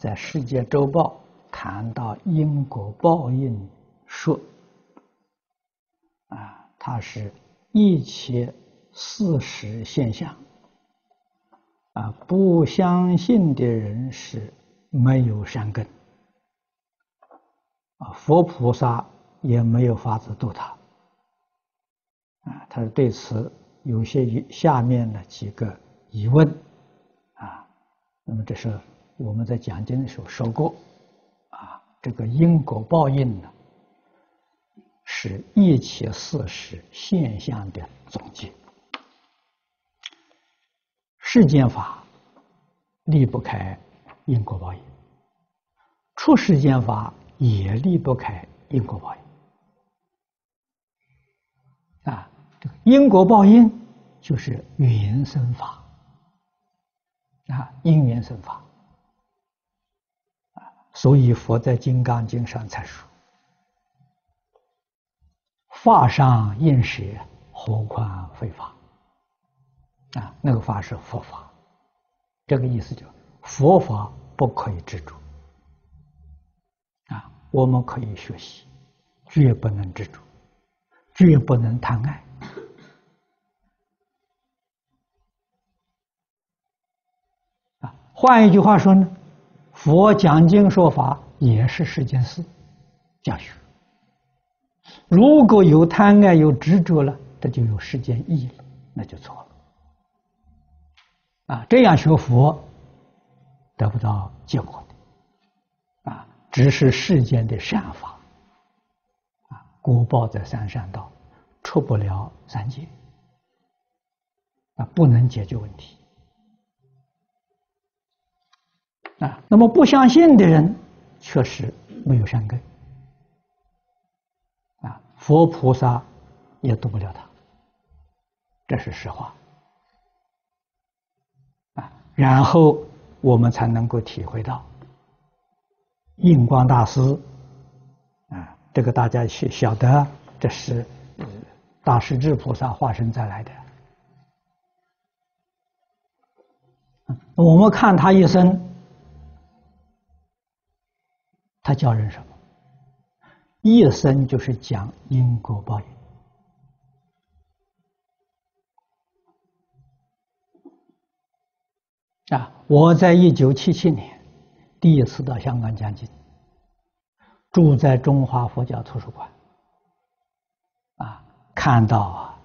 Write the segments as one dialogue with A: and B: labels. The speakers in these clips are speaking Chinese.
A: 在《世界周报》谈到因果报应说，啊，它是一切事实现象，啊，不相信的人是没有善根，啊，佛菩萨也没有法子度他，啊，他是对此有些下面的几个疑问，啊，那么这是。我们在讲经的时候说过，啊，这个因果报应呢，是一切事实现象的总结。世间法离不开因果报应，出世间法也离不开因果报应。啊，这个因果报应就是缘生法，啊，因缘生法。所以佛在《金刚经》上才说：“法上应舍，何况非法？”啊，那个法是佛法，这个意思就佛法不可以执着。啊，我们可以学习，绝不能执着，绝不能贪爱。啊，换一句话说呢？佛讲经说法也是世间事，讲学。如果有贪爱、有执着了，这就有世间义了，那就错了。啊，这样学佛得不到结果的，啊，只是世间的善法，啊，果报在三善道，出不了三界，啊，不能解决问题。啊，那么不相信的人，确实没有善根，啊，佛菩萨也度不了他，这是实话，啊，然后我们才能够体会到，印光大师，啊，这个大家晓晓得，这是大势至菩萨化身再来的，我们看他一生。他教人什么？一生就是讲因果报应。啊，我在一九七七年第一次到香港讲经，住在中华佛教图书馆，啊，看到啊，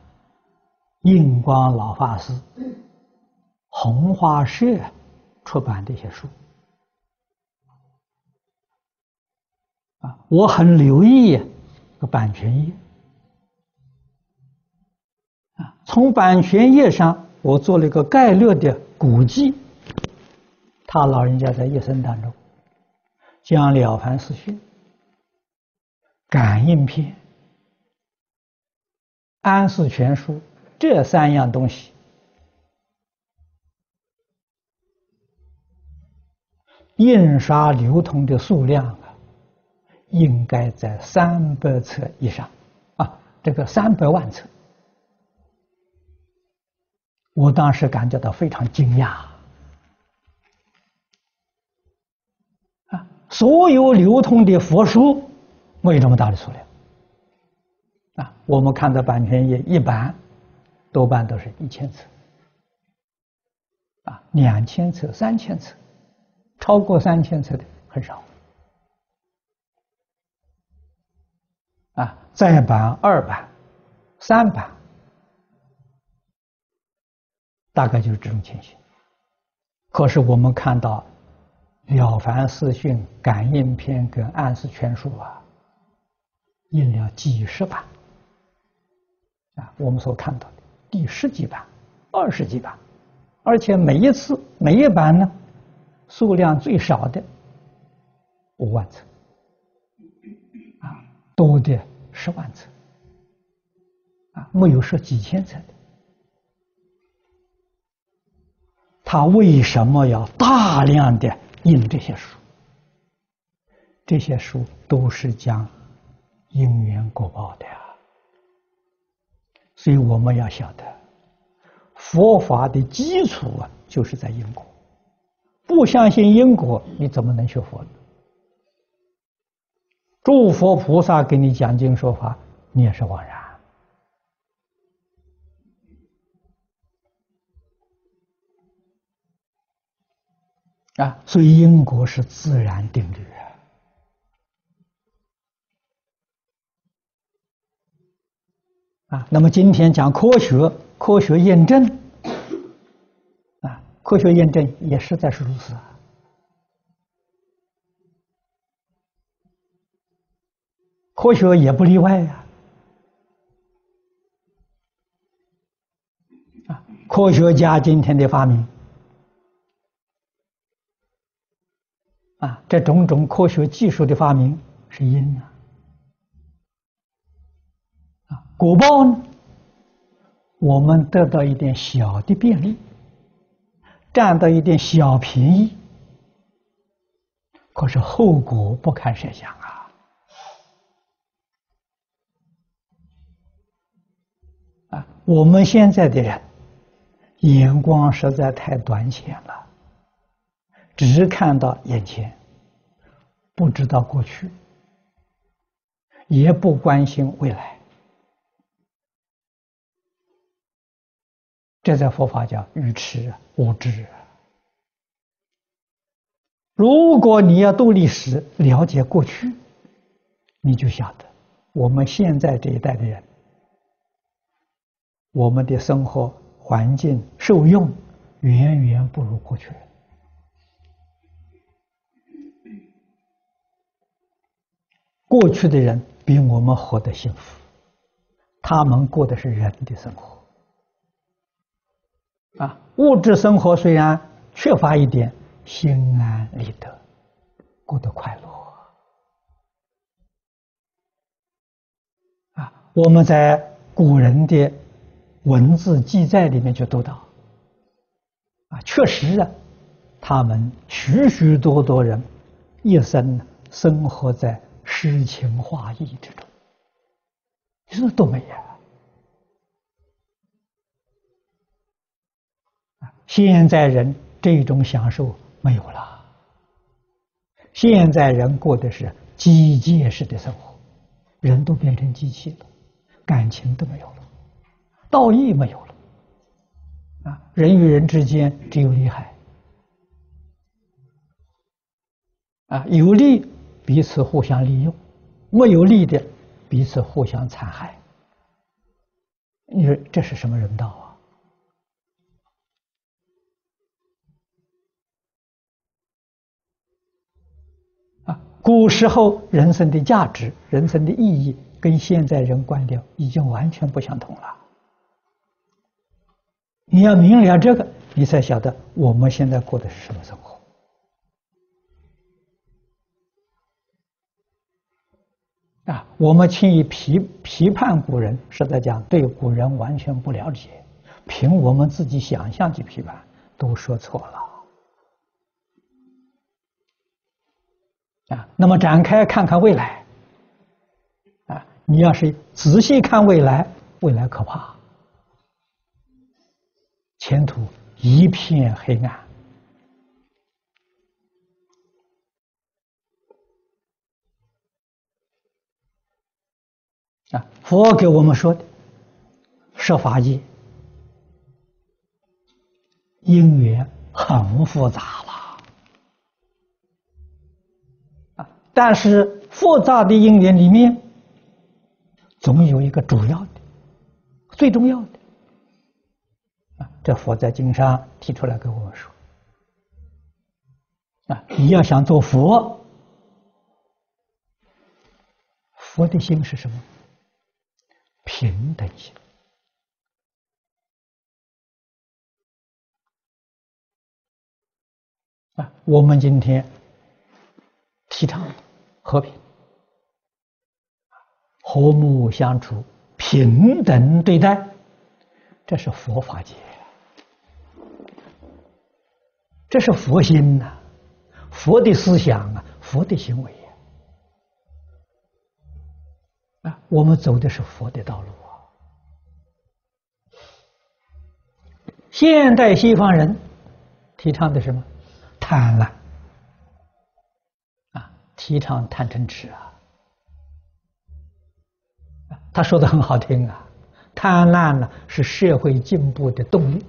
A: 印光老法师红花社出版这些书。我很留意个版权页啊，从版权页上我做了一个概略的估计，他老人家在一生当中将《了凡四训》、《感应篇》、《安世全书》这三样东西印刷流通的数量。应该在三百册以上，啊，这个三百万册，我当时感觉到非常惊讶，啊，所有流通的佛书没有这么大的数量，啊，我们看到版权页一般，多半都是一千册，啊，两千册、三千册，超过三千册的很少。啊，再版、二版、三版，大概就是这种情形。可是我们看到《了凡四训》《感应篇》跟《安世全书》啊，印了几十版。啊，我们所看到的第十几版、二十几版，而且每一次每一版呢，数量最少的五万册。多的十万册，啊，没有说几千册的。他为什么要大量的印这些书？这些书都是讲因缘果报的呀。所以我们要晓得，佛法的基础啊，就是在因果。不相信因果，你怎么能学佛呢？诸佛菩萨给你讲经说法，你也是枉然。啊，所以因果是自然定律啊！啊，那么今天讲科学，科学验证，啊，科学验证也实在是如此啊。科学也不例外呀！啊，科学家今天的发明。啊，这种种科学技术的发明是因呢，啊，果报呢，我们得到一点小的便利，占到一点小便宜，可是后果不堪设想啊！啊，我们现在的人眼光实在太短浅了。只看到眼前，不知道过去，也不关心未来，这在佛法叫愚痴无知。如果你要读历史，了解过去，你就晓得，我们现在这一代的人，我们的生活环境受用远远不如过去。过去的人比我们活得幸福，他们过的是人的生活，啊，物质生活虽然缺乏一点，心安理得，过得快乐。啊，我们在古人的文字记载里面就读到，啊，确实啊，他们许许多多人一生生活在。诗情画意之中，你说多美呀！现在人这种享受没有了，现在人过的是机械式的生活，人都变成机器了，感情都没有了，道义没有了，啊，人与人之间只有利害，啊，有利。彼此互相利用，没有利的，彼此互相残害。你说这是什么人道啊？啊，古时候人生的价值、人生的意义，跟现在人观点已经完全不相同了。你要明了这个，你才晓得我们现在过的是什么生活。啊，我们轻易批批判古人，实在讲对古人完全不了解，凭我们自己想象去批判，都说错了。啊，那么展开看看未来，啊，你要是仔细看未来，未来可怕，前途一片黑暗。啊，佛给我们说的，设法界因缘很复杂了啊，但是复杂的因缘里面，总有一个主要的、最重要的。这佛在经上提出来给我们说啊，你要想做佛，佛的心是什么？平等心啊！我们今天提倡和平、和睦相处、平等对待，这是佛法界，这是佛心呐，佛的思想啊，佛的行为。啊，我们走的是佛的道路啊！现代西方人提倡的什么？贪婪啊，提倡贪嗔痴啊。他说的很好听啊，贪婪呢是社会进步的动力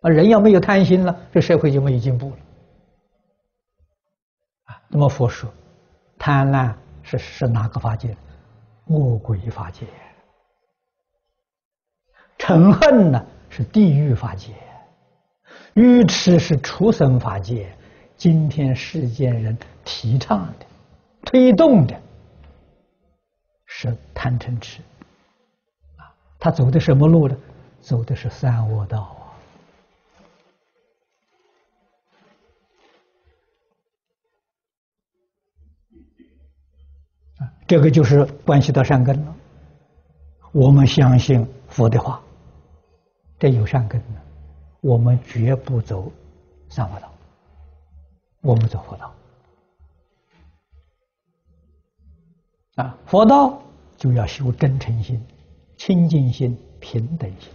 A: 啊，人要没有贪心了，这社会就没有进步了啊。那么佛说，贪婪是是哪个法界？饿鬼法界。嗔恨呢是地狱法界，愚痴是畜生法界。今天世间人提倡的、推动的。是贪嗔痴啊，他走的什么路呢？走的是三恶道啊！这个就是关系到善根了。我们相信佛的话，这有善根呢，我们绝不走三恶道，我们走佛道啊，佛道。就要修真诚心、清净心、平等心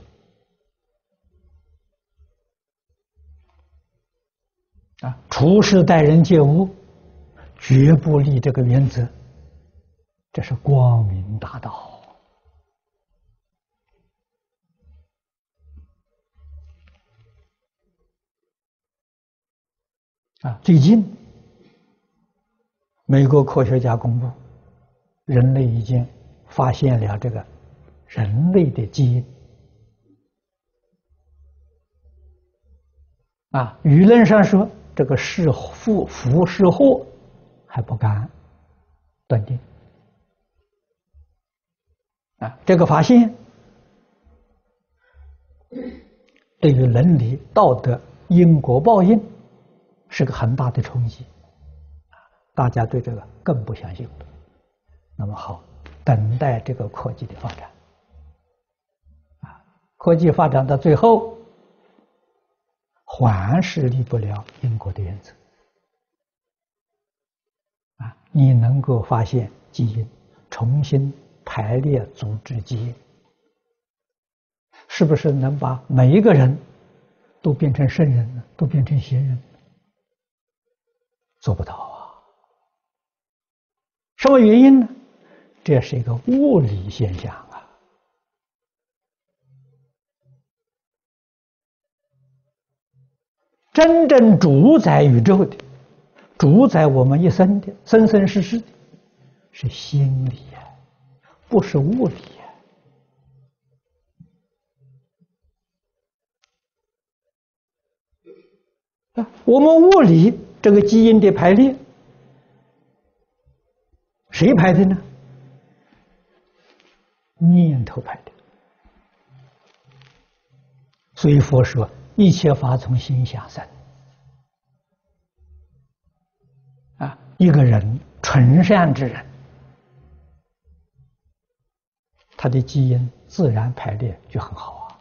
A: 啊！处事待人接物，绝不立这个原则，这是光明大道啊！最近，美国科学家公布，人类已经。发现了这个人类的基因啊，舆论上说这个是福福是祸还不敢断定啊，这个发现对于伦理道德因果报应是个很大的冲击啊，大家对这个更不相信。那么好。等待这个科技的发展，啊，科技发展到最后，还是离不了因果的原则，啊，你能够发现基因，重新排列组织基因，是不是能把每一个人都变成圣人呢？都变成贤人？做不到啊！什么原因呢？这是一个物理现象啊！真正主宰宇宙的、主宰我们一生的、生生世世的，是心理，不是物理。啊，我们物理这个基因的排列，谁排的呢？念头排的，所以佛说一切法从心想生。啊，一个人纯善之人，他的基因自然排列就很好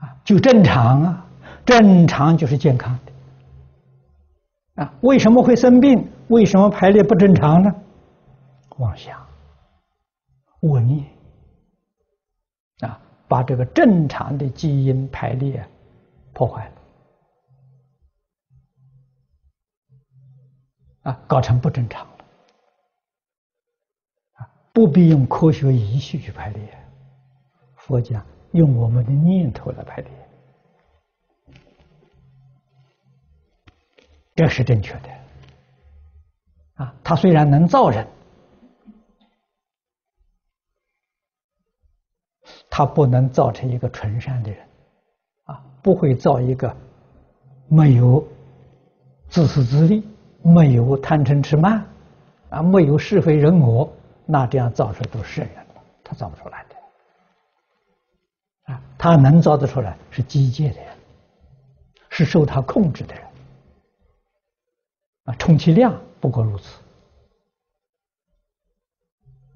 A: 啊，啊，就正常啊，正常就是健康的。啊，为什么会生病？为什么排列不正常呢？妄想、恶念啊，把这个正常的基因排列破坏了，啊，搞成不正常了，啊，不必用科学仪器去排列，佛讲用我们的念头来排列。这是正确的，啊，他虽然能造人，他不能造成一个纯善的人，啊，不会造一个没有自私自利、没有贪嗔痴慢，啊，没有是非人我，那这样造出来都是圣人了，他造不出来的，啊，他能造得出来是机械的人，是受他控制的人。啊，充其量不过如此。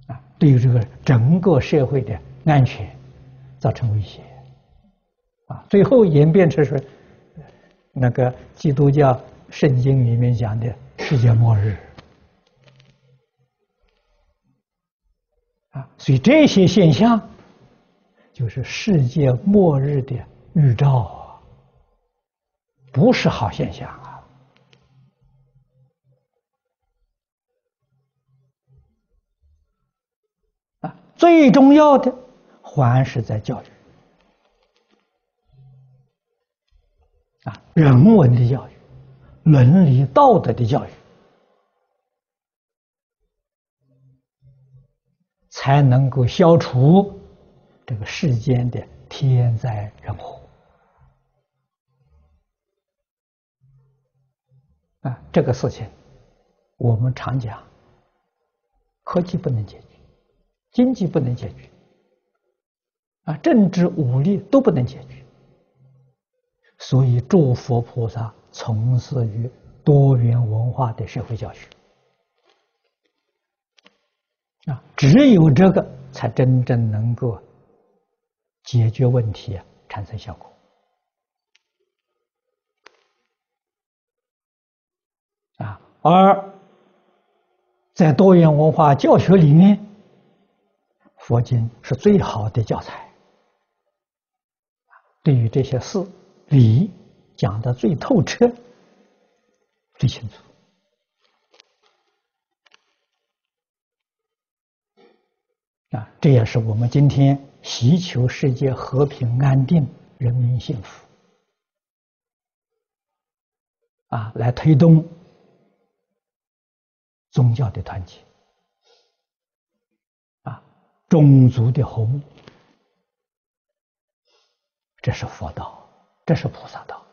A: 啊，对于这个整个社会的安全造成威胁。啊，最后演变成是那个基督教圣经里面讲的世界末日。啊，所以这些现象就是世界末日的预兆啊，不是好现象啊！啊，最重要的还是在教育啊，人文的教育，伦理道德的教育。才能够消除这个世间的天灾人祸啊！这个事情我们常讲，科技不能解决，经济不能解决，啊，政治武力都不能解决，所以诸佛菩萨从事于多元文化的社会教学。啊，只有这个才真正能够解决问题啊，产生效果。啊，而在多元文化教学里面，佛经是最好的教材。对于这些事理讲得最透彻、最清楚。啊，这也是我们今天祈求世界和平安定、人民幸福啊，来推动宗教的团结啊，种族的和睦，这是佛道，这是菩萨道。